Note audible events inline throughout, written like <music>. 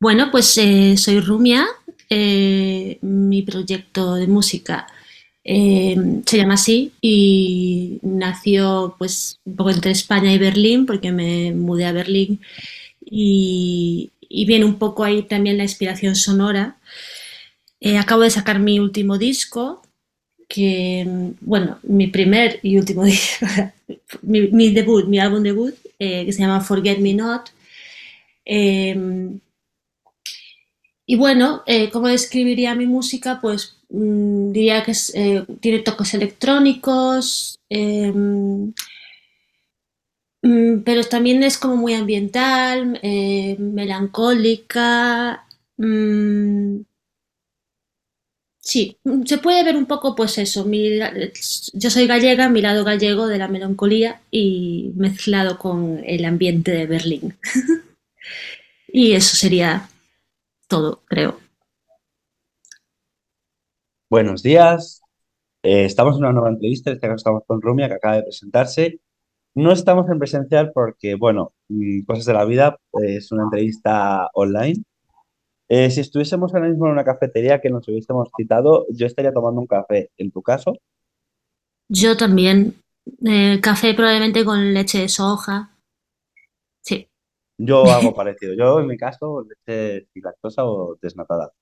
Bueno, pues eh, soy Rumia. eh, mi proyecto de música eh, se llama así y nació pues un poco entre España y Berlín porque me mudé a Berlín y, viene un poco ahí también la inspiración sonora. Acabo de sacar mi último disco, que, bueno, mi primer y último <laughs> disco, mi, debut, mi álbum debut, que se llama Forget Me Not. Y bueno, eh, ¿cómo describiría mi música? Pues mm, diría que es, eh, tiene toques electrónicos, eh, mm, pero también es como muy ambiental, eh, melancólica. mm, sí, se puede ver un poco, pues eso. yo soy gallega, mi lado gallego de la melancolía y mezclado con el ambiente de Berlín. <laughs> Y eso sería todo, creo. Buenos días. Eh, estamos en una nueva entrevista. En este caso estamos con Rumia, que acaba de presentarse. No estamos en presencial porque, bueno, mm, cosas de la vida. eh, es una entrevista online. Eh, si estuviésemos ahora mismo en una cafetería que nos hubiésemos citado, yo estaría tomando un café. En tu caso, Yo también. Eh, café probablemente con leche de soja. Yo hago parecido. Yo, en mi caso, leche sin lactosa o desnatada.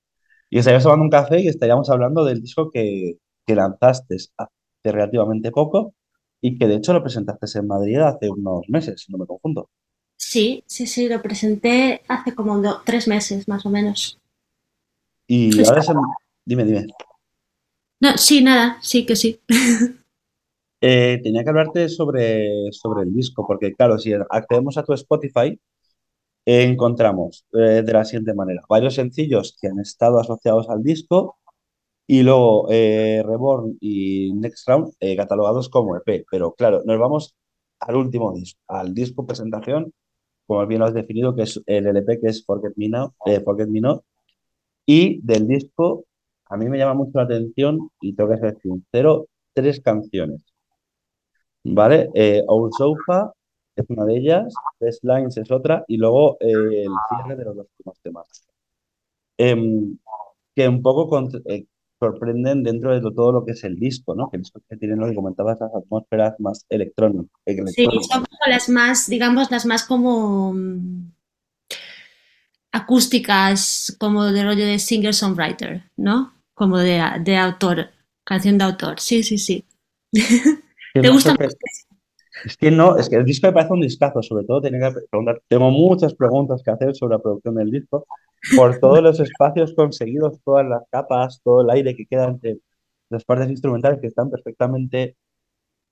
Y estaríamos tomando un café y estaríamos hablando del disco que, que lanzaste hace relativamente poco y que de hecho lo presentaste en Madrid hace unos meses, si no me confundo. Sí, sí, sí, lo presenté hace como do- tres meses, más o menos. Y ahora es en- Dime, dime. No, sí, nada, sí que sí. <laughs> Eh, tenía que hablarte sobre, sobre el disco, porque claro, si accedemos a tu Spotify, encontramos eh, de la siguiente manera, varios sencillos que han estado asociados al disco y luego eh, Reborn y Next Round eh, catalogados como EP. Pero claro, nos vamos al último disco, al disco presentación, como bien lo has definido, que es el LP, que es Forget Me Now, Forget Not. Y del disco, a mí me llama mucho la atención, y tengo que ser sincero, tres canciones. ¿Vale? Old Sofa es una de ellas, Best Lines es otra, y luego eh, el cierre de los dos últimos temas. Em, que un poco eh, sorprenden dentro de todo lo que es el disco, ¿no? Que el disco que tiene lo que comentabas, las atmósferas más electrónicas. Sí, son como las más, digamos, las más como mm, acústicas, como de rollo de singer-songwriter, ¿no? Como de, de autor, canción de autor. Sí, sí, sí. <laughs> ¿Te gusta? sorpre- Es que no, es que el disco me parece un discazo, sobre todo tenía que preguntar, tengo muchas preguntas que hacer sobre la producción del disco, por todos los espacios conseguidos, todas las capas, todo el aire que queda entre las partes instrumentales que están perfectamente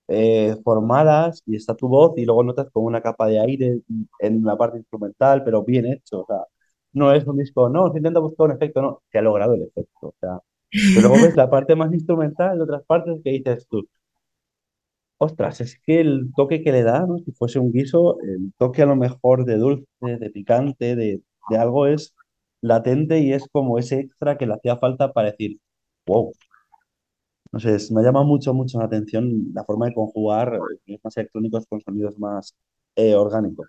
eh, formadas y está tu voz y luego notas como una capa de aire en la parte instrumental, pero bien hecho, o sea, no es un disco, no, se intenta buscar un efecto, no, se ha logrado el efecto, o sea, pero luego ves la parte más instrumental de otras partes que dices tú. Ostras, es que el toque que le da, ¿no? Si fuese un guiso, el toque a lo mejor de dulce, de picante, de, de algo es latente y es como ese extra que le hacía falta para decir, wow. No sé, es- me llama mucho, mucho la atención la forma de conjugar eh, sonidos más electrónicos con sonidos más eh, orgánicos.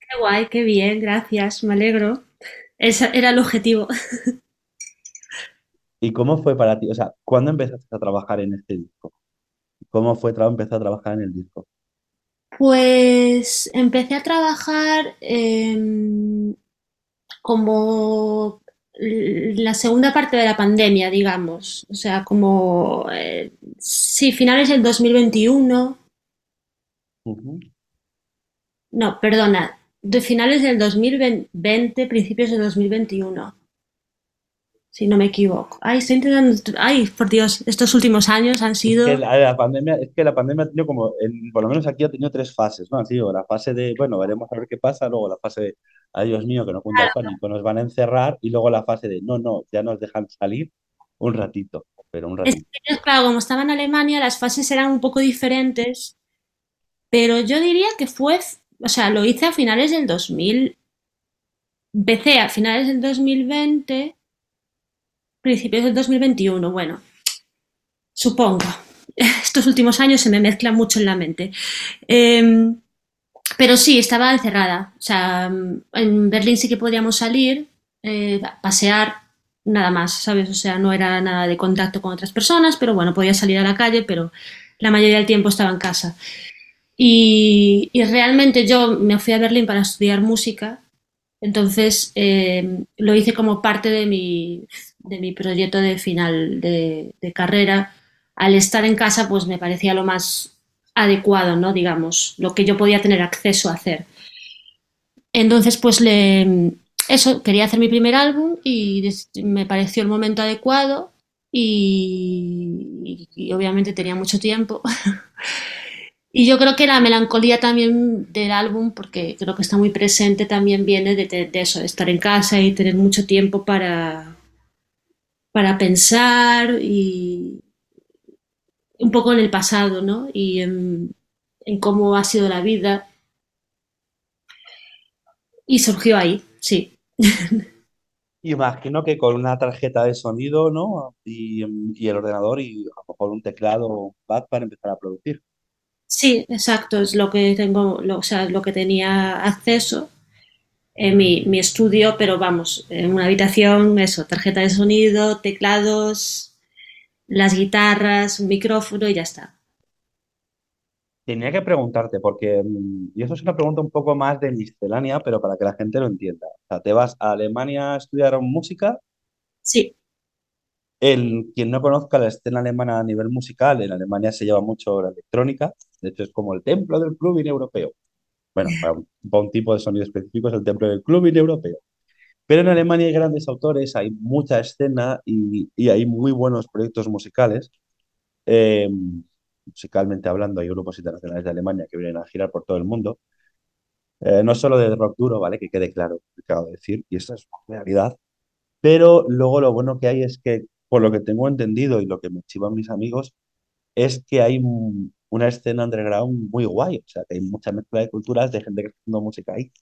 Qué guay, qué bien, gracias, me alegro. Ese era el objetivo. <laughs> ¿Y cómo fue para ti? O sea, ¿cuándo empezaste a trabajar en este disco? ¿Cómo fue empezar a trabajar en el disco? Pues empecé a trabajar em, como la segunda parte de la pandemia, digamos. O sea, como, eh, sí, finales del 2021. Ujú. No, perdona, de finales del 2020, principios del 2021, si no me equivoco. Ay, estoy intentando, ay, por Dios, estos últimos años han Es sido... que la, la pandemia, es que la pandemia ha tenido como, en- por lo menos aquí ha tenido tres fases, ¿no? Ha sido la fase de, bueno, veremos a ver qué pasa, luego la fase de, ay Dios mío, que nos junta el pánico, nos van a encerrar, y luego la fase de, no, no, ya nos dejan salir un ratito, pero un Es ratito. que, claro, como estaba en Alemania, las fases eran un poco diferentes, pero yo diría que fue, o sea, lo hice a finales del 2000, empecé a finales del 2020, principios del 2021, bueno, supongo. <laughs> Estos últimos años se me mezclan mucho en la mente. Eh, pero sí, estaba encerrada. O sea, en Berlín sí que podíamos salir, eh, pasear, nada más, ¿sabes? O sea, no era nada de contacto con otras personas, pero bueno, podía salir a la calle, pero la mayoría del tiempo estaba en casa. Y, realmente yo me fui a Berlín para estudiar música, entonces eh, lo hice como parte de mi, de mi proyecto de final de, de, carrera. Al estar en casa, pues me parecía lo más adecuado, ¿no? Digamos, lo que yo podía tener acceso a hacer. Entonces, pues le, eso, quería hacer mi primer álbum y me pareció el momento adecuado y, y, y obviamente tenía mucho tiempo. <laughs> y yo creo que la melancolía también del álbum, porque creo que está muy presente, también viene de, de, de eso, de estar en casa y tener mucho tiempo para, para pensar y un poco en el pasado, ¿no? Y en, en cómo ha sido la vida. Y surgió ahí, sí. Imagino que con una tarjeta de sonido, ¿no? Y, y, el ordenador y a lo mejor un teclado pad para empezar a producir. Sí, exacto, es lo que tengo, lo, o sea, lo que tenía acceso en mi, mi, estudio, pero vamos, en una habitación, eso, tarjeta de sonido, teclados, las guitarras, un micrófono y ya está. Tenía que preguntarte, porque, mm, y eso es una pregunta un poco más de miscelánea, pero para que la gente lo entienda. O sea, ¿te vas a Alemania a estudiar música? Sí. El, quien no conozca la escena alemana a nivel musical, en Alemania se lleva mucho la electrónica, de hecho es como el templo del clubbing europeo. Bueno, para un, para un tipo de sonido específico es el templo del clubbing europeo. Pero en Alemania hay grandes autores, hay mucha escena y, y hay muy buenos proyectos musicales. Eh, musicalmente hablando, hay grupos internacionales de Alemania que vienen a girar por todo el mundo. Eh, no solo de rock duro, ¿vale? Que quede claro, que acabo de decir, y esa es una realidad. Pero luego lo bueno que hay es que, por lo que tengo entendido y lo que me chivan mis amigos, es que hay una escena underground muy guay. O sea, que hay mucha mezcla de culturas de gente que está haciendo música ahí.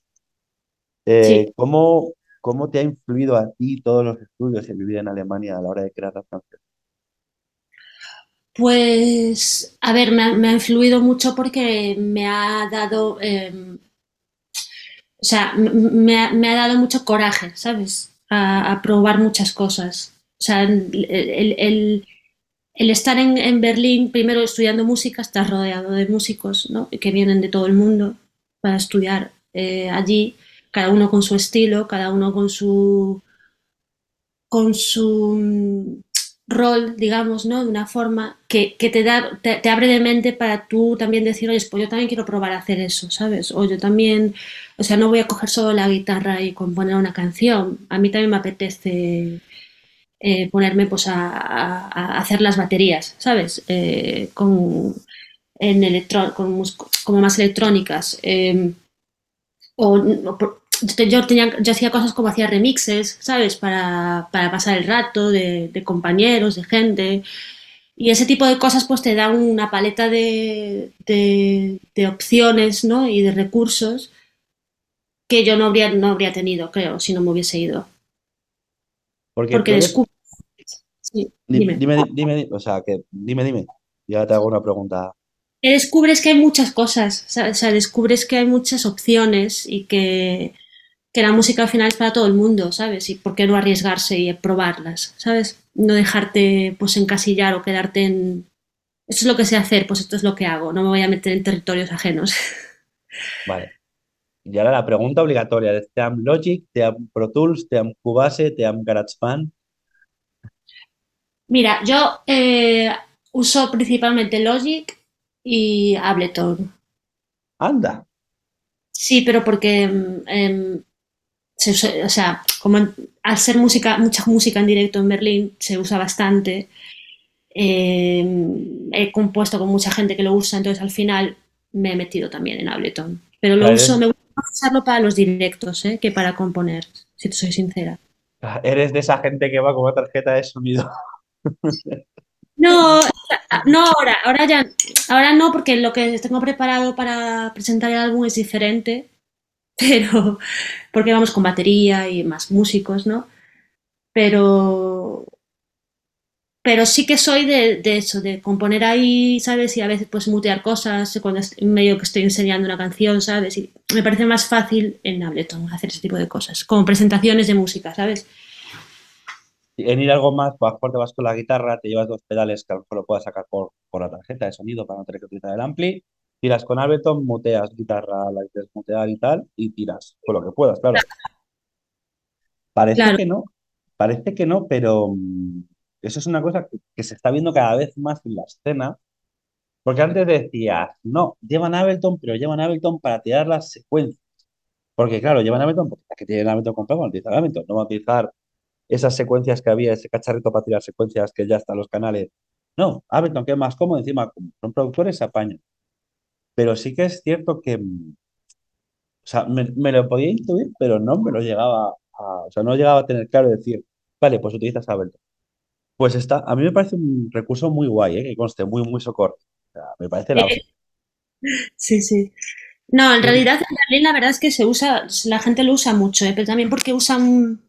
Eh, Sí, ¿cómo, ¿Cómo te ha influido a ti todos los estudios y vivir en Alemania a la hora de crear las canciones? pues, a ver, me ha, me ha influido mucho porque me ha dado, eh, o sea, me ha, me ha, dado mucho coraje, ¿sabes? A, a probar muchas cosas. O sea, el, el, el estar en, Berlín, primero estudiando música, estás rodeado de músicos, ¿no? Que vienen de todo el mundo para estudiar eh, allí, cada uno con su estilo, cada uno con su, con su rol, digamos, ¿no? De una forma que, te, da, te, te, abre de mente para tú también decir, oye, pues yo también quiero probar a hacer eso, ¿sabes? O yo también, o sea, no voy a coger solo la guitarra y componer una canción. A mí también me apetece eh, ponerme pues a, a, a, hacer las baterías, ¿sabes? Eh, con, en electro, con, como más electrónicas. Eh, o, o yo, tenía, yo hacía cosas como hacía remixes, ¿sabes? Para, para pasar el rato de, de, compañeros, de gente. Y ese tipo de cosas pues te da una paleta de, de, de opciones, ¿no? Y de recursos que yo no habría, no habría tenido, creo, si no me hubiese ido. Porque Porque Dime, dime. dime, dime, o sea, que dime, dime. Ya te hago una pregunta. Que descubres que hay muchas cosas, o sea, descubres que hay muchas opciones y que, que la música al final es para todo el mundo, ¿sabes? Y por qué no arriesgarse y probarlas, ¿sabes? No dejarte pues encasillar o quedarte en esto es lo que sé hacer, pues esto es lo que hago, no me voy a meter en territorios ajenos. <laughs> Vale. Y ahora la pregunta obligatoria, ¿te am Logic, te am Pro Tools, te am Cubase, te am GarageBand? Mira, yo eh, uso principalmente Logic y Ableton. Anda. Sí, pero porque eh, se, o sea, como al ser música, mucha música en directo en Berlín, se usa bastante. Eh, he compuesto con mucha gente que lo usa, entonces al final me he metido también en Ableton. Pero lo Eres, uso, me gusta usarlo para los directos, ¿eh? que para componer, si te soy sincera. eres de esa gente que va con una tarjeta de sonido. <laughs> No, no ahora, ahora ya, ahora no, porque lo que tengo preparado para presentar el álbum es diferente, <laughs> pero porque vamos con batería y más músicos, ¿no? Pero pero sí que soy de, eso, de componer ahí, ¿sabes? Y a veces pues mutear cosas cuando es medio que estoy enseñando una canción, ¿sabes? Y me parece más fácil en Ableton hacer ese tipo de cosas, como presentaciones de música, ¿sabes? En ir algo más, más fuerte vas con la guitarra, te llevas dos pedales que a lo mejor lo puedas sacar por, por la tarjeta de sonido para no tener que utilizar el ampli, tiras con Ableton, muteas guitarra, la desmutear y tal, y tiras con lo que puedas, claro. Parece Claro, que no, parece que no, pero mm, eso es una cosa que, que se está viendo cada vez más en la escena, porque antes decías, no, llevan Ableton, pero llevan Ableton para tirar las secuencias. Porque claro, llevan Ableton porque las que tienen Ableton comprado van a utilizar Ableton, no van a utilizar esas secuencias que había, ese cacharrito para tirar secuencias que ya están los canales. No, Ableton, que es más cómodo, encima, son productores, se apañan. Pero sí que es cierto que, mm, o sea, me, me lo podía intuir, pero no me lo llegaba a, o sea, no llegaba a tener claro de decir, vale, pues utilizas Ableton. Pues está, a mí me parece un recurso muy guay, ¿eh? que conste, muy, muy socorro. O sea, me parece la sí, <laughs> sí. No, en realidad en Berlín la verdad es que se usa, la gente lo usa mucho, ¿eh? Pero también porque usan,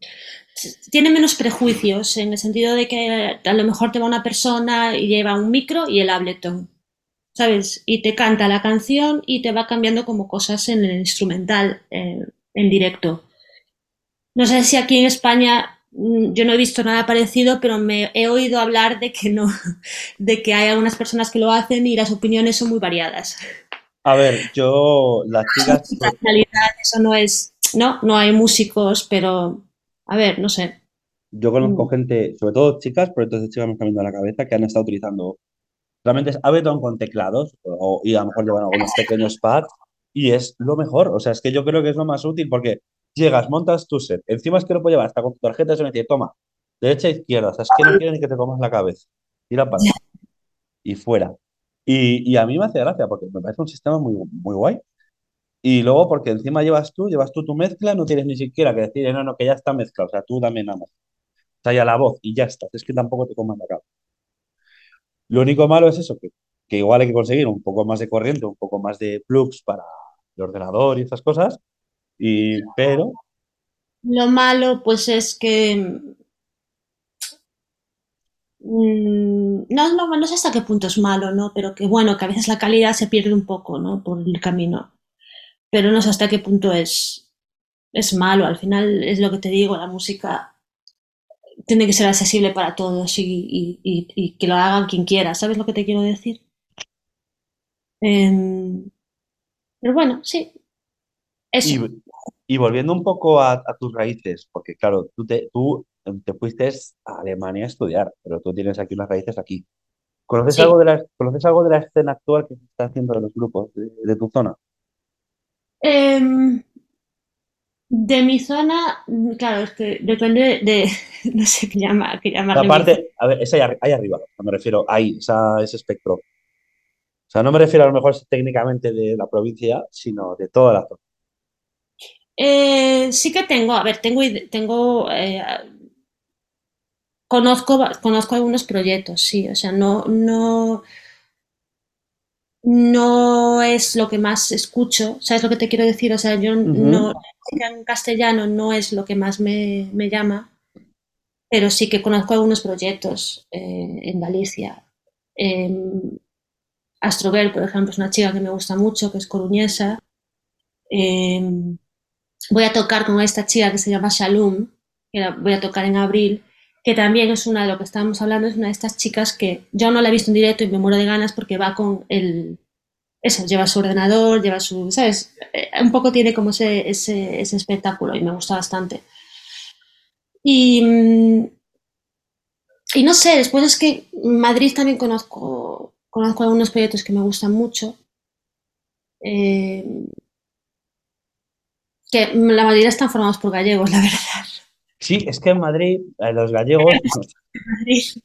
tiene menos prejuicios, en el sentido de que a lo mejor te va una persona y lleva un micro y el Ableton, ¿sabes? Y te canta la canción y te va cambiando como cosas en el instrumental, eh, en directo. No sé si aquí en España mm, yo no he visto nada parecido, pero me he oído hablar de que no, <laughs> de que hay algunas personas que lo hacen y las opiniones son muy variadas. A ver, yo, las chicas, En realidad eso no es, no, no hay músicos, pero a ver, no sé. yo conozco Mm, gente, sobre todo chicas, pero entonces chicas me están viendo a la cabeza, que han estado utilizando Realmente es Ableton con teclados o, y a lo mejor llevan algunos pequeños pads y es lo mejor. O sea, es que yo creo que es lo más útil porque llegas, montas tu set. Encima es que lo puedes llevar hasta con tu tarjeta y me dice, toma, derecha e izquierda. O sea, es que no quieren ni que te comas la cabeza. Tira para <laughs> y fuera. Y, y a mí me hace gracia porque me parece un sistema muy, muy guay. Y luego porque encima llevas tú, llevas tú tu mezcla, no tienes ni siquiera que decir, no, no, que ya está mezclado. O sea, tú dame nada más. O ya la voz y ya está. Es que tampoco te comas la cabeza. Lo único malo es eso, que, que igual hay que conseguir un poco más de corriente, un poco más de plugs para el ordenador y esas cosas, y, pero, Lo malo, pues es que mm, no, no, no sé hasta qué punto es malo, ¿no? Pero que bueno, que a veces la calidad se pierde un poco, ¿no? Por el camino. Pero no sé hasta qué punto es, es malo. Al final es lo que te digo, la música tiene que ser accesible para todos y, y- y- y que lo hagan quien quiera. ¿Sabes lo que te quiero decir? Em, pero bueno, sí, y, eso. y volviendo un poco a, a tus raíces, porque claro, tú te, tú te fuiste a Alemania a estudiar, pero tú tienes aquí unas raíces aquí. ¿Conoces Sí. algo de la, conoces algo de la escena actual que se está haciendo de los grupos de, de tu zona? Em, de mi zona, claro, es que depende de, <laughs> no sé qué llama, qué La llamarle mi zona. parte, a ver, es ahí, ahí arriba, me refiero ahí, esa, ese espectro. O sea, no me refiero a lo mejor técnicamente de la provincia, sino de toda la zona. Eh, sí que tengo, a ver, tengo, tengo, eh, conozco, conozco algunos proyectos, sí, o sea, no, no, no es lo que más escucho, ¿sabes lo que te quiero decir? O sea, yo no, en castellano no es lo que más me, me llama, pero sí que conozco algunos proyectos eh, en Galicia. Em, Astrover, por ejemplo, es una chica que me gusta mucho, que es coruñesa. Eh, voy a tocar con esta chica que se llama Shalom, que la voy a tocar en abril, que también es una de lo que estábamos hablando, es una de estas chicas que yo no la he visto en directo y me muero de ganas porque va con el... Eso, lleva su ordenador, lleva su... ¿Sabes? Eh, un poco tiene como ese, ese, ese espectáculo y me gusta bastante. Y, mm, y no sé, después es que Madrid también conozco, conozco algunos proyectos que me gustan mucho. Eh, que la mayoría están formados por gallegos, la verdad. Sí, es que en Madrid, eh, los gallegos, <laughs>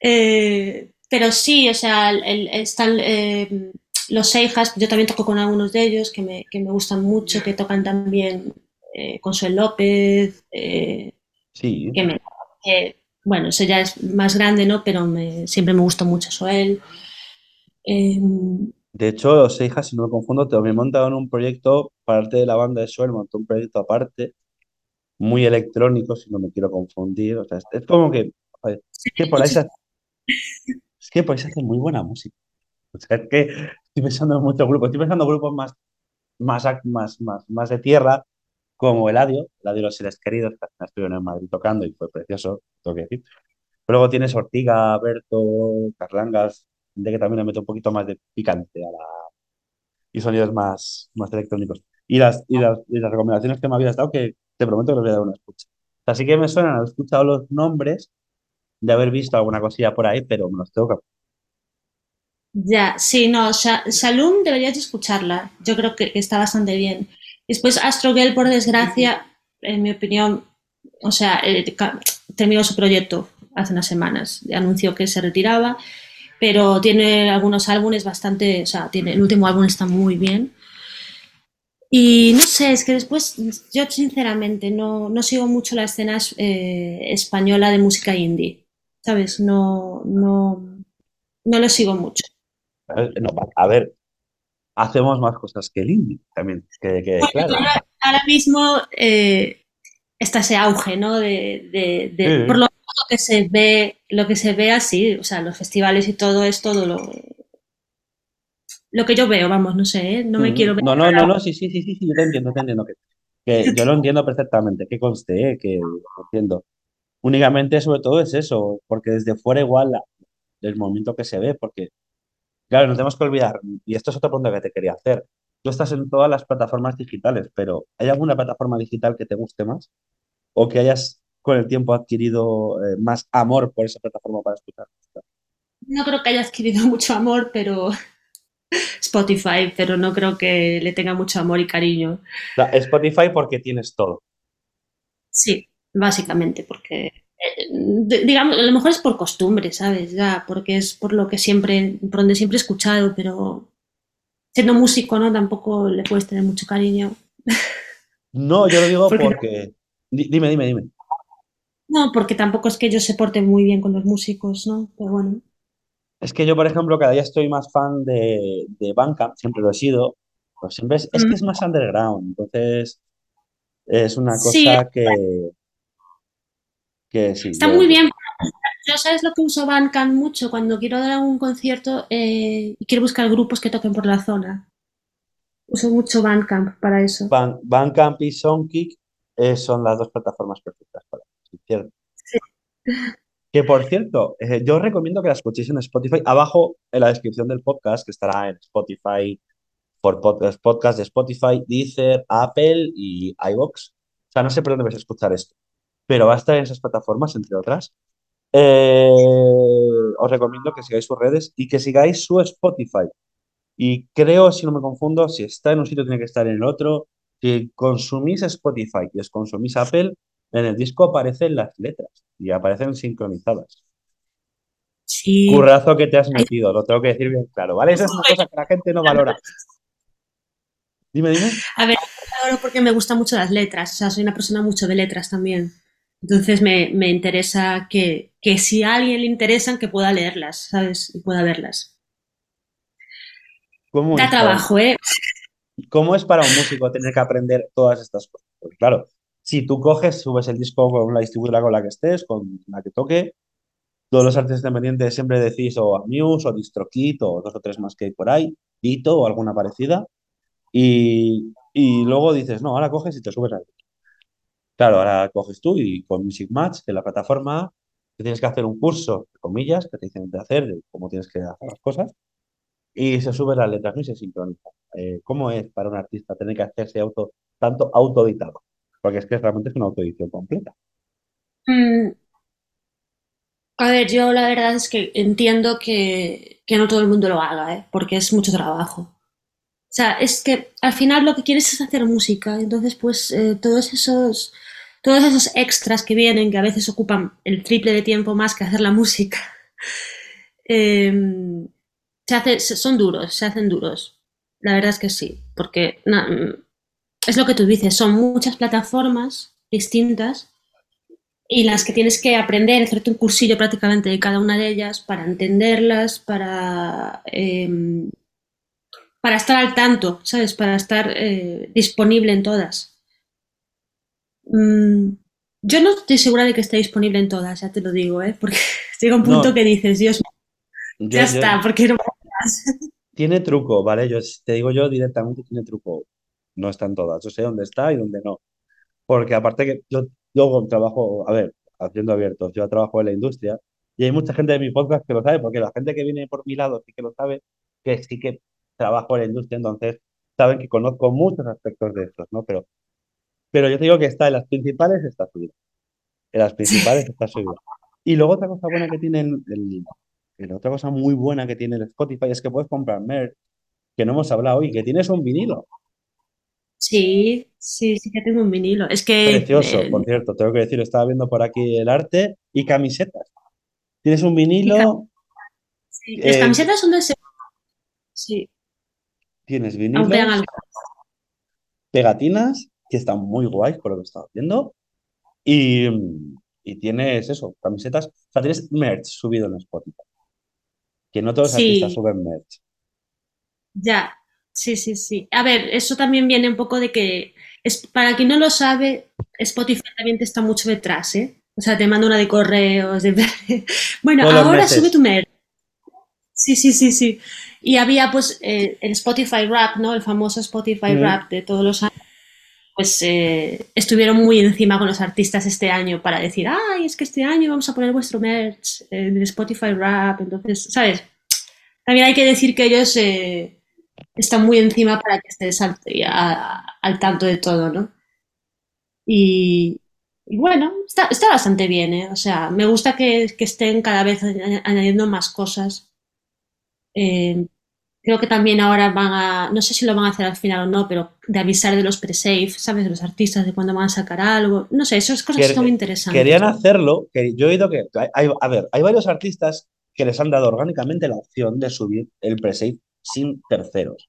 Eh, pero sí, o sea, el- están eh, los Seijas, yo también toco con algunos de ellos que me, que me gustan mucho, que tocan también eh, Consuelo López, eh, sí. que me, bueno, eso ya es más grande, ¿no? Pero me, siempre me gustó mucho Soel. Eh, De hecho, los Seijas, si no me confundo, también montaron un proyecto, parte de la banda de Suel, montó un proyecto aparte, muy electrónico, si no me quiero confundir. O sea, es, como que es que por ahí se, es que por ahí hace muy buena música. O sea, es que estoy pensando en muchos grupos, estoy pensando en grupos más, más, más, más, más de tierra, como Eladio, Eladio los Seres Queridos, que estuvieron en Madrid tocando y fue precioso, tengo que decir. Luego tienes Ortiga, Berto, Carlangas, de que también le meto un poquito más de picante a la, y sonidos más, más electrónicos. Y las, y, las, y las recomendaciones que me habías dado, que te prometo que les voy a dar una escucha. Así que me suenan, he escuchado los nombres de haber visto alguna cosilla por ahí, pero me los tengo que... Ya, sí, no, Sha- Shalom deberías de escucharla. Yo creo que, está bastante bien. Después Astro Girl, por desgracia, en mi opinión, o sea, eh, terminó su proyecto hace unas semanas. Anunció que se retiraba, pero tiene algunos álbumes bastante, o sea, tiene, el último álbum está muy bien. Y no sé, es que después yo sinceramente no, no sigo mucho la escena eh, española de música indie, ¿sabes? No, no, no lo sigo mucho. No, a ver, hacemos más cosas que el indie, también, que Bueno, claro. ahora, ahora mismo eh, está ese auge, ¿no? De, de- de- por Sí. lo menos lo que se ve, lo que se ve así, o sea, los festivales y todo es todo lo, lo que yo veo, vamos, no sé, ¿eh? No me quiero Mm, ver. No, no, no, no, sí, sí, sí, sí, sí, yo te entiendo, te entiendo. Que, que <laughs> yo lo entiendo perfectamente, que conste, eh, que lo entiendo. Únicamente, sobre todo, es eso, porque desde fuera igual el movimiento que se ve, porque, claro, no tenemos que olvidar, y esto es otro punto que te quería hacer. Tú estás en todas las plataformas digitales, pero ¿hay alguna plataforma digital que te guste más? ¿O que hayas con el tiempo adquirido eh, más amor por esa plataforma para escuchar? No creo que haya adquirido <laughs> mucho amor, pero Spotify, pero no creo que le tenga mucho amor y cariño. Spotify porque tienes todo. Sí, básicamente, porque eh, digamos, a lo mejor es por costumbre, ¿sabes? Ya, porque es por lo que siempre, por donde siempre he escuchado, pero siendo músico, ¿no? Tampoco le puedes tener mucho cariño. <laughs> No, yo lo digo Porque, porque... Di- Dime, dime, dime. no, porque tampoco es que ellos se porten muy bien con los músicos, ¿no? Pero bueno. Es que yo, por ejemplo, cada día estoy más fan de, de Bandcamp, siempre lo he sido, pero siempre es, es que Mm, es más underground, entonces es una Sí, cosa que, que sí, está yo, muy bien. Yo sabes lo que uso Bandcamp mucho cuando quiero dar un concierto eh, y quiero buscar grupos que toquen por la zona. Uso mucho Bandcamp para eso. Ban- Bandcamp y Songkick eh, son las dos plataformas perfectas para eso, ¿cierto? Sí. Que por cierto, eh, yo recomiendo que la escuchéis en Spotify, abajo en la descripción del podcast, que estará en Spotify, por podcast, de Spotify, Deezer, Apple y iVoox. O sea, no sé por dónde vais a escuchar esto, pero va a estar en esas plataformas, entre otras. Eh, os recomiendo que sigáis sus redes y que sigáis su Spotify. Y creo, si no me confundo, si está en un sitio, tiene que estar en el otro. Si consumís Spotify y os consumís Apple, en el disco aparecen las letras y aparecen sincronizadas. Sí. Currazo que te has metido, lo tengo que decir bien claro, ¿vale? Esa es una cosa que la gente no valora. Dime, dime. A ver, ahora porque me gustan mucho las letras, o sea, soy una persona mucho de letras también. Entonces me, me interesa que, que si a alguien le interesan, que pueda leerlas, ¿sabes? Y pueda verlas. ¿Cómo Da trabajo, ¿eh? cómo es para un músico tener que aprender todas estas cosas? Porque claro, si tú coges, subes el disco con la distribuidora con la que estés, con la que toque, todos los artistas independientes siempre decís o Amuse o DistroKid o dos o tres más que hay por ahí, Dito o alguna parecida, y, y luego dices, no, ahora coges y te subes al Claro, ahora coges tú y con Music Match, que la plataforma, tienes que hacer un curso, de comillas, que te dicen de hacer, de cómo tienes que hacer las cosas, y se suben las letras, y se sincroniza. Eh, ¿cómo es para un artista tener que hacerse auto, tanto autoeditado? Porque es que realmente es una autoedición completa. Mm, a ver, yo la verdad es que entiendo que, no todo el mundo lo haga, ¿eh? Porque es mucho trabajo. O sea, es que al final lo que quieres es hacer música, entonces pues eh, todos esos, todos esos extras que vienen, que a veces ocupan el triple de tiempo más que hacer la música, <laughs> eh, se hace, son duros, se hacen duros. La verdad es que sí, porque es lo que tú dices, son muchas plataformas distintas y las que tienes que aprender, hacerte un cursillo prácticamente de cada una de ellas para entenderlas, para, em, para estar al tanto, ¿sabes? Para estar eh, disponible en todas. Mm, Yo no estoy segura de que esté disponible en todas, ya te lo digo, ¿eh? Porque <laughs> llega un punto No, que dices, Dios mío, ya yo, yo, está, porque no tiene truco, ¿vale? Yo te digo yo directamente, tiene truco. No están todas. Yo sé dónde está y dónde no. Porque aparte que yo luego trabajo, a ver, haciendo abiertos, yo trabajo en la industria y hay mucha gente de mi podcast que lo sabe, porque la gente que viene por mi lado sí que lo sabe, que sí que trabajo en la industria, entonces saben que conozco muchos aspectos de estos, ¿no? Pero, pero yo te digo que está en las principales, está subida. En las principales está subida. Y luego otra cosa buena que tiene el, el- otra cosa muy buena que tiene el Spotify es que puedes comprar merch, que no hemos hablado hoy, que tienes un vinilo. Sí, sí, sí que tengo un vinilo. Es que Precioso, eh, por cierto, tengo que decir, estaba viendo por aquí el arte y camisetas. Tienes un vinilo, sí, las eh, camisetas son de ese... Sí, tienes algo. pegatinas, que están muy guays por lo que estaba viendo, y, y tienes eso, camisetas, o sea, tienes merch subido en Spotify, que no todos los artistas Sí, suben merch. ya, sí, sí, sí. A ver, eso también viene un poco de que, es, para quien no lo sabe, Spotify también te está mucho detrás, ¿eh? O sea, te manda una de correos, de... <laughs> Bueno, Todos ahora sube tu mail. Sí, sí, sí, sí. Y había pues eh, el Spotify Rap, ¿no? El famoso Spotify Mm. Rap de todos los años. Pues eh, estuvieron muy encima con los artistas este año para decir, ay, es que este año vamos a poner vuestro merch en el Spotify Rap. Entonces, ¿sabes? También hay que decir que ellos eh, están muy encima para que estés al, a- al tanto de todo, ¿no? Y, y bueno, está, está bastante bien, ¿eh? O sea, me gusta que, que estén cada vez añ- añadiendo más cosas. Eh, creo que también ahora van a, no sé si lo van a hacer al final o no, pero de avisar de los pre-save, ¿sabes? De los artistas, de cuándo van a sacar algo. No sé, esas cosas son muy interesantes. querían hacerlo, que yo he oído que, hay, hay- a ver, hay varios artistas que les han dado orgánicamente la opción de subir el pre-save sin terceros.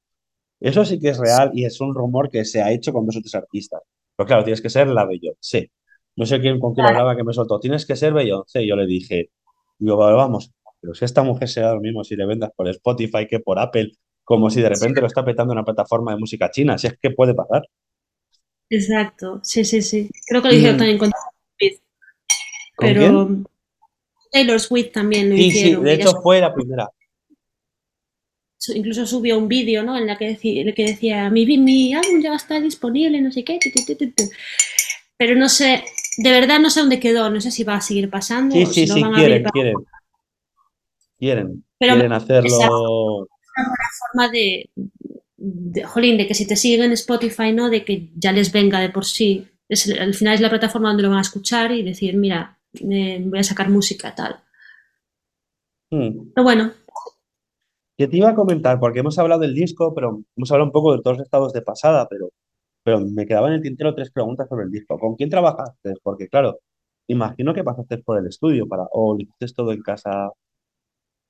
Eso sí que es real y es un rumor que se ha hecho con dos o tres artistas. Pero claro, tienes que ser la Beyoncé. No sé quién, con quién Claro, hablaba que me soltó. Tienes que ser Beyoncé. Y yo le dije, digo, vamos, pero si esta mujer será lo mismo si le vendas por Spotify que por Apple, como si de repente lo está petando una plataforma de música china. Si es que puede pasar. exacto. Sí, sí, sí. Creo que lo hicieron Mm, también con pero Taylor Swift también lo Sí, sí, hicieron. de hecho fue la primera. Incluso subió un vídeo, ¿no? En la que decía, que decía mi, mi álbum ya va a estar disponible, no sé qué. tu, tu, tu, tu, tu". Pero no sé, de verdad no sé dónde quedó. No sé si va a seguir pasando Sí, o si sí, sí, van a quieren, para... quieren, quieren, Pero quieren esa hacerlo. forma de, de, jolín, de que si te siguen en Spotify, ¿no? De que ya les venga de por sí. Es, al final es la plataforma donde lo van a escuchar y decir, mira, eh, voy a sacar música, tal. Mm. Pero bueno, Que te iba a comentar, porque hemos hablado del disco, pero hemos hablado un poco de todos los estados de pasada, pero, pero me quedaban en el tintero tres preguntas sobre el disco. ¿Con quién trabajaste? Porque claro, imagino que pasaste por el estudio para, o lo hiciste todo en casa.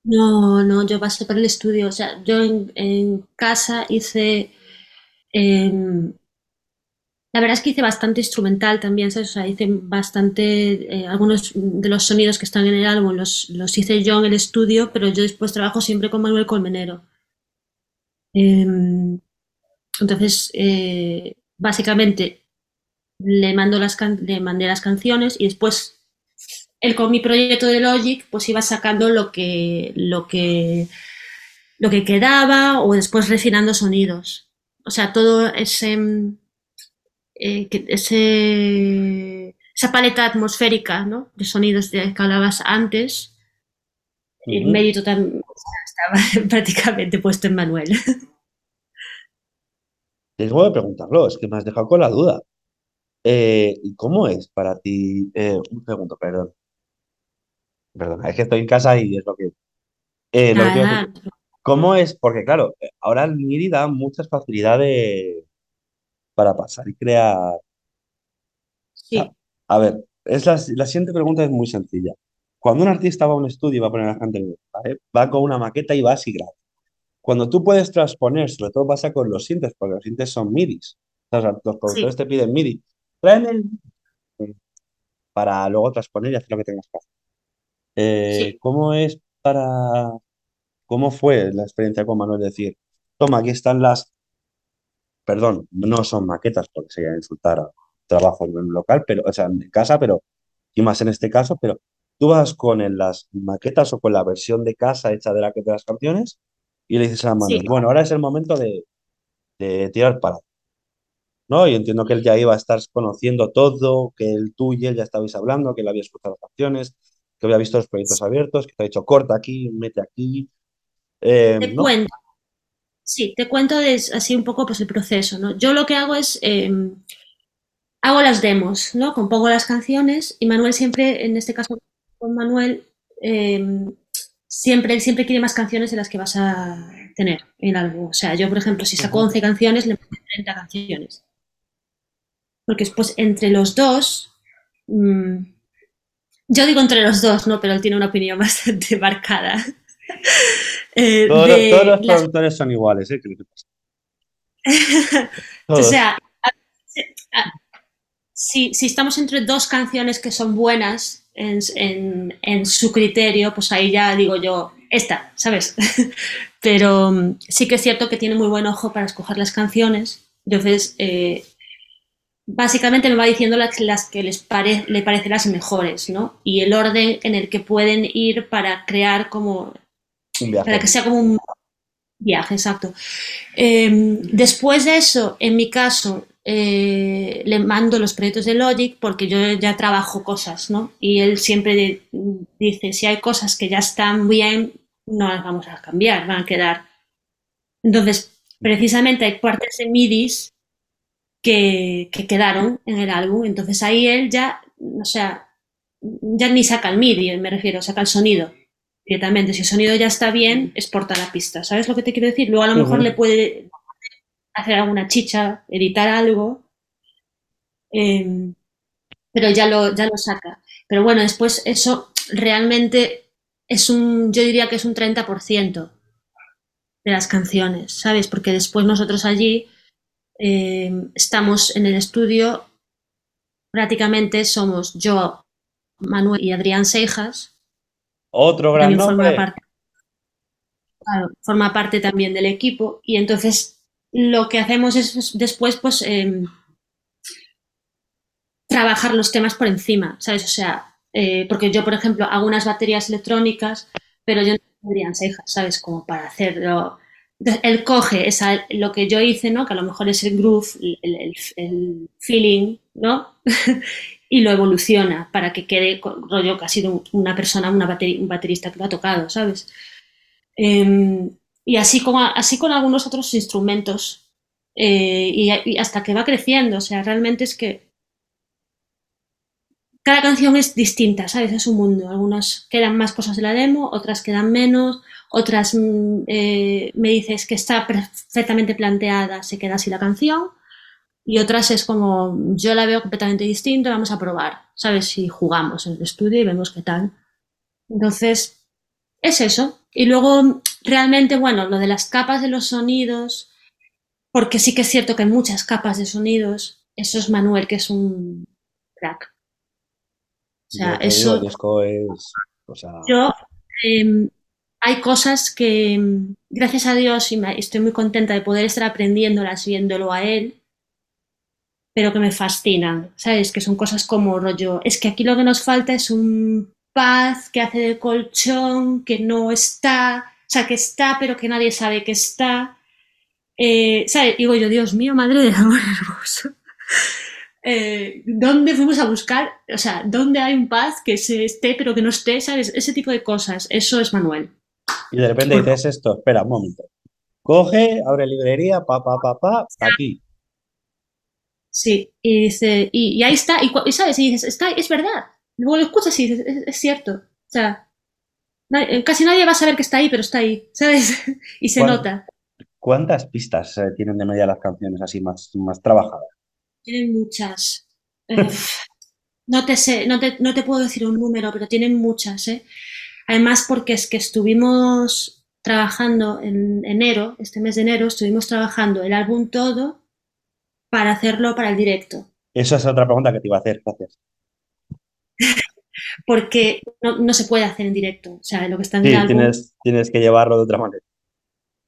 no, no, yo pasé por el estudio. O sea, yo en, casa hice... em, La verdad es que hice bastante instrumental también, ¿sabes? O sea, hice bastante, eh, algunos de los sonidos que están en el álbum los, los hice yo en el estudio, pero yo después trabajo siempre con Manuel Colmenero. Eh, entonces, eh, básicamente, le, mando las le mandé las canciones y después él con mi proyecto de Logic, pues iba sacando lo que, lo que, lo que quedaba o después refinando sonidos. O sea, todo ese eh, que ese, esa paleta atmosférica, ¿no? De sonidos de que hablabas antes, el Ujú. mérito también estaba <laughs> prácticamente puesto en Manuel. <laughs> Tengo que preguntarlo, es que me has dejado con la duda. Eh, ¿y cómo es para ti? eh, un segundo, perdón, perdón, es que estoy en casa y es lo que... eh, lo que ¿cómo es? Porque claro, ahora el MIDI da muchas facilidades para pasar y crear. sí, a ver, es la, la siguiente pregunta es muy sencilla. Cuando un artista va a un estudio y va a poner a la gente en el- ¿vale? Va con una maqueta y va así graba. Cuando tú puedes transponer, sobre todo pasa con los sintes, porque los sintes son MIDIs. O sea, los sí. productores te piden MIDI. Tráeme el para luego transponer y hacer lo que tengas que hacer. Eh, Sí, ¿cómo es para... ¿Cómo fue la experiencia con Manuel? Decir, toma, aquí están las... Perdón, no son maquetas porque sería insultar. trabajo en un local, pero, o sea, en casa, pero, y más en este caso, pero tú vas con el- las maquetas o con la versión de casa hecha de, la, de las canciones y le dices a Sí, Manuel, bueno, ahora es el momento de, de tirar para, ¿no? Y entiendo que él ya iba a estar conociendo todo, que él tú y él ya estabais hablando, que él había escuchado las canciones, que había visto los proyectos abiertos, que te ha dicho corta aquí, mete aquí, eh, te ¿no? cuento, sí, te cuento des- así un poco pues el proceso, ¿no? Yo lo que hago es, eh, hago las demos, ¿no? Compongo las canciones y Manuel siempre, en este caso con Manuel, eh, siempre, él siempre quiere más canciones de las que vas a tener en álbum. O sea, yo, por ejemplo, si saco Ujú. 11 canciones, le pongo 30 canciones. Porque después, entre los dos, mm, yo digo entre los dos, ¿no? Pero él tiene una opinión <laughs> bastante marcada. <laughs> Eh, Todos, los- todos de los las productores son iguales, ¿eh? <laughs> O sea, a- a- si, si estamos entre dos canciones que son buenas en, en- en su criterio, pues ahí ya digo yo, esta, ¿sabes? <laughs> Pero mm, sí que es cierto que tiene muy buen ojo para escoger las canciones. Entonces, eh, básicamente me va diciendo las, las que les pare- le parecen las mejores, ¿no? Y el orden en el que pueden ir para crear como, Para que sea como un viaje, exacto. Eh, después de eso, en mi caso, eh, le mando los proyectos de Logic porque yo ya trabajo cosas, ¿no? Y él siempre dice, si hay cosas que ya están bien, no las vamos a cambiar, van a quedar. Entonces, precisamente hay partes de MIDIs que, que quedaron en el álbum, entonces ahí él ya, o sea, ya ni saca el MIDI, me refiero, saca el sonido directamente. Si el sonido ya está bien, exporta la pista. ¿Sabes lo que te quiero decir? Luego a lo mejor le puede hacer alguna chicha, editar algo, eh, pero ya lo, ya lo saca. Pero bueno, después eso realmente es un, yo diría que es un 30% de las canciones, ¿sabes? Porque después nosotros allí eh, estamos en el estudio, prácticamente somos yo, Manuel y Adrián Seijas, Otro gran también forma nombre. parte, claro, forma parte también del equipo, y entonces lo que hacemos es después, pues, eh, trabajar los temas por encima, ¿sabes? O sea, eh, porque yo, por ejemplo, hago unas baterías electrónicas, pero yo no tendría cejas, ¿sabes? Como para hacerlo. Entonces, él coge esa, lo que yo hice, ¿no? Que a lo mejor es el groove, el, el, el feeling, ¿no? <laughs> y lo evoluciona para que quede rollo que ha sido una persona, una bateri- un baterista que lo ha tocado, ¿sabes? Eh, y así con, así con algunos otros instrumentos. eh, y, y hasta que va creciendo, o sea, realmente es que cada canción es distinta, ¿sabes? Es un mundo. Algunas quedan más cosas de la demo, otras quedan menos, otras mm, eh, me dices que está perfectamente planteada, se queda así la canción, y otras es como yo la veo completamente distinta, vamos a probar, ¿sabes? Si jugamos en el estudio y vemos qué tal. Entonces, es eso. Y luego, realmente, bueno, lo de las capas de los sonidos, porque sí que es cierto que hay muchas capas de sonidos, eso es Manuel, que es un crack. O sea, Yo te digo, eso, el disco es. O sea, yo, eh, hay cosas que, mm, gracias a Dios, y estoy muy contenta de poder estar aprendiéndolas viéndolo a él, pero que me fascinan, ¿sabes? Que son cosas como rollo, es que aquí lo que nos falta es un paz que hace de colchón, que no está, o sea, que está, pero que nadie sabe que está. Eh, ¿sabes? Digo yo, Dios mío, madre del amor hermoso. <laughs> Eh, ¿Dónde fuimos a buscar? O sea, ¿dónde hay un paz que se esté pero que no esté? ¿Sabes? Ese tipo de cosas. Eso es Manuel. y de repente dices esto, espera un momento. Coge, abre librería, pa, pa, pa, pa, aquí. Sí. Y dice, y, y ahí está. Y, sabes, y dices, está, es verdad. Luego lo escuchas y dices, es, es cierto. O sea, eh, casi nadie va a saber que está ahí, pero está ahí, ¿sabes? <laughs> y se ¿Cuán- nota. ¿Cuántas pistas eh, tienen de media las canciones así más, más trabajadas? Tienen muchas. Eh, no te sé, no te, no te puedo decir un número, pero tienen muchas, ¿eh? Además, porque es que estuvimos trabajando en enero, este mes de enero, estuvimos trabajando el álbum todo para hacerlo para el directo. Esa es otra pregunta que te iba a hacer, gracias. <laughs> Porque no, no se puede hacer en directo. O sea, lo que está en Sí, el álbum tienes, tienes que llevarlo de otra manera.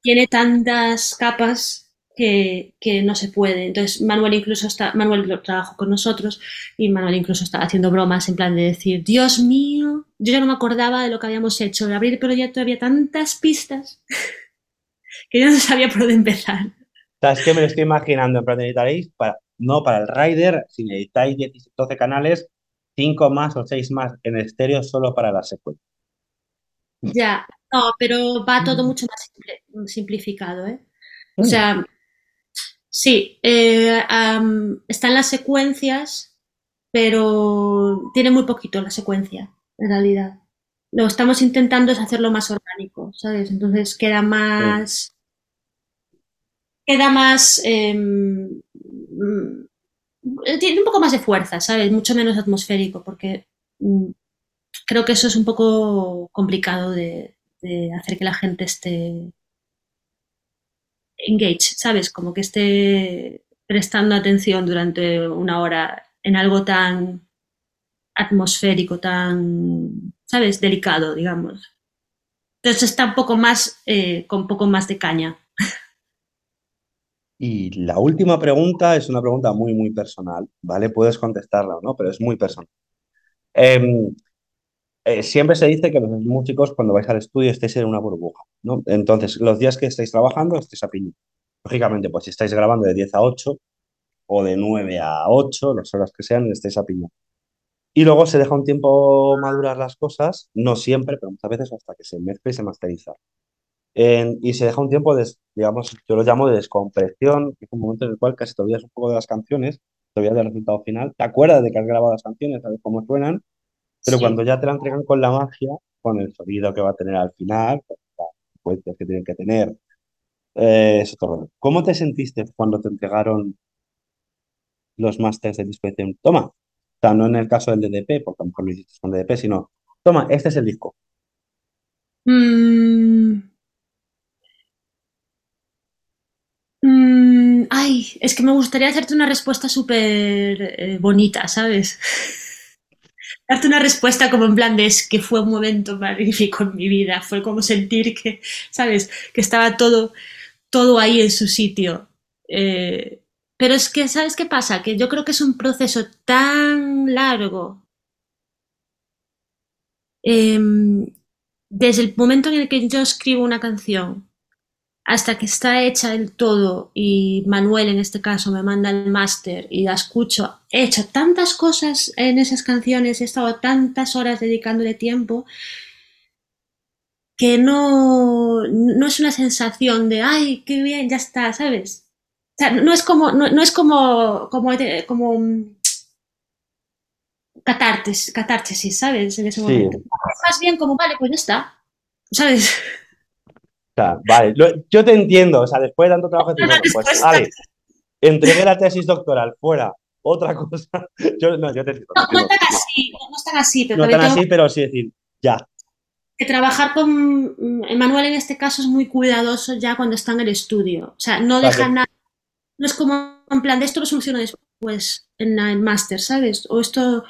tiene tantas capas que, que, no se puede. Entonces, Manuel incluso está, Manuel trabajó con nosotros y Manuel incluso estaba haciendo bromas en plan de decir, Dios mío, yo ya no me acordaba de lo que habíamos hecho. De abrir el proyecto había tantas pistas <laughs> que yo no sabía por dónde empezar. ¿Sabes qué? Me lo estoy imaginando, en plan, necesitaréis, para, no para el Rider, si necesitáis 12 canales, 5 más o 6 más en estéreo solo para la secuencia. Ya, no, pero va todo mucho más simplificado, ¿eh? O sea, sí, eh, están las secuencias, pero tiene muy poquito la secuencia, en realidad. Lo estamos intentando es hacerlo más orgánico, ¿sabes? Entonces queda más... Queda más... Em, mm, tiene un poco más de fuerza, ¿sabes? Mucho menos atmosférico, porque mm, creo que eso es un poco complicado de, hacer que la gente esté engage, ¿sabes? Como que esté prestando atención durante una hora en algo tan atmosférico, tan, ¿sabes? Delicado, digamos. Entonces está un poco más, eh, con un poco más de caña. Y la última pregunta es una pregunta muy, muy personal, ¿vale? Puedes contestarla o no, pero es muy personal. Em, eh, siempre se dice que los músicos cuando vais al estudio estéis en una burbuja, ¿no? Entonces, los días que estáis trabajando estéis a piña. Lógicamente, pues si estáis grabando de 10 a 8 o de 9 a 8, las horas que sean, estéis a piña. Y luego se deja un tiempo madurar las cosas, no siempre, pero muchas veces hasta que se mezcle y se masteriza. Y se deja un tiempo, de, digamos, yo lo llamo de descompresión, que es un momento en el cual casi te olvidas un poco de las canciones, te olvidas del resultado final, te acuerdas de que has grabado las canciones, sabes cómo suenan, pero cuando ya te la entregan con la magia, con el sonido que va a tener al final, pues, las que tienen que tener, eh, eso todo. ¿Cómo te sentiste cuando te entregaron los másteres de disco? toma, o sea, no en el caso del DDP, porque a lo mejor lo hiciste con DDP, sino, toma, este es el disco. Mm. Es que me gustaría hacerte una respuesta súper eh, bonita, ¿sabes? <laughs> darte una respuesta como en plan de es que fue un momento magnífico en mi vida, fue como sentir que, ¿sabes? Que estaba todo, todo ahí en su sitio. Eh, pero es que, ¿sabes qué pasa? Que yo creo que es un proceso tan largo. Em, desde el momento en el que yo escribo una canción hasta que está hecha del todo y Manuel en este caso me manda el máster y la escucho, he hecho tantas cosas en esas canciones, he estado tantas horas dedicándole tiempo que no, no es una sensación de, ay, qué bien, ya está, ¿sabes? O sea, no es como, no, es como, como, como catártesis, ¿sabes? En ese momento. Más bien como, vale, pues ya está, ¿sabes? Vale, yo te entiendo, o sea, después de tanto trabajo, pues, vale, entregué la tesis doctoral, fuera, otra cosa. <laughs> Yo, no, yo te entiendo. No, no están así, no están así, pero. No están así, pero sí decir, ya. Que trabajar con Emanuel en este caso es muy cuidadoso ya cuando está en el estudio. O sea, no deja nada. No es como en plan de esto lo soluciono después en el máster, ¿sabes? O esto.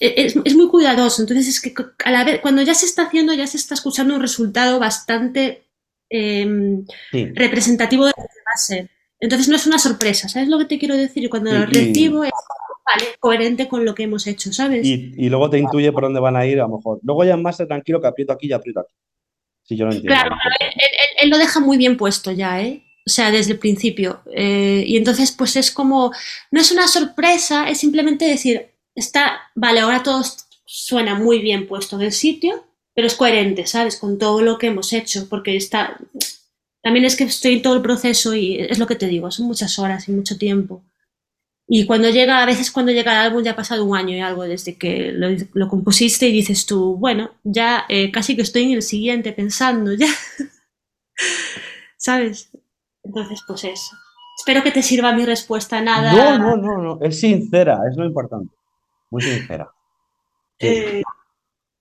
E, es, es, muy cuidadoso. Entonces es que a la vez, cuando ya se está haciendo, ya se está escuchando un resultado bastante Em, representativo de lo que va a ser. Entonces no es una sorpresa, ¿sabes lo que te quiero decir? Y cuando lo recibo es coherente con lo que hemos hecho, ¿sabes? Y, luego te intuye por dónde van a ir, a lo mejor. Luego ya más tranquilo que aprieto aquí y aprieto aquí. Si yo lo entiendo. Claro, él, lo deja muy bien puesto ya, ¿eh? O sea, desde el principio. Eh, y entonces, pues es como, no es una sorpresa, es simplemente decir, está, vale, ahora todo suena muy bien puesto en el sitio, pero es coherente, ¿sabes? Con todo lo que hemos hecho, porque está... También es que estoy en todo el proceso y es lo que te digo, son muchas horas y mucho tiempo. Y cuando llega, a veces cuando llega el álbum ya ha pasado un año y algo desde que lo, compusiste y dices tú, bueno, ya eh, casi que estoy en el siguiente pensando, ya. <laughs> ¿Sabes? Entonces, pues eso. Espero que te sirva mi respuesta, nada. No, no, no, no. Es sincera, es lo importante. Muy sincera. Eh,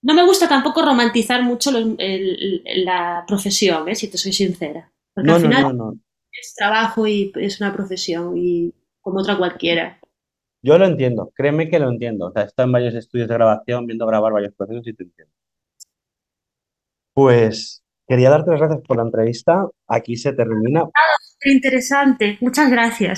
no me gusta tampoco romantizar mucho la profesión, ¿eh? si te soy sincera. Porque al final es trabajo y es una profesión y como otra cualquiera. Yo lo entiendo, créeme que lo entiendo. O sea, he estado en varios estudios de grabación, viendo grabar varios procesos y te entiendo. Pues quería darte las gracias por la entrevista. Aquí se termina. interesante. Muchas gracias.